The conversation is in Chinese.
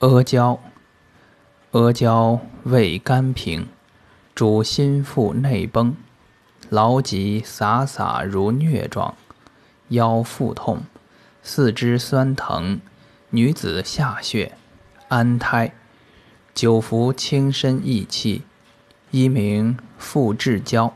阿胶，阿胶味甘平，主心腹内崩，劳疾洒洒如疟状，腰腹痛，四肢酸疼，女子下血，安胎，久服轻身益气，一名复制胶。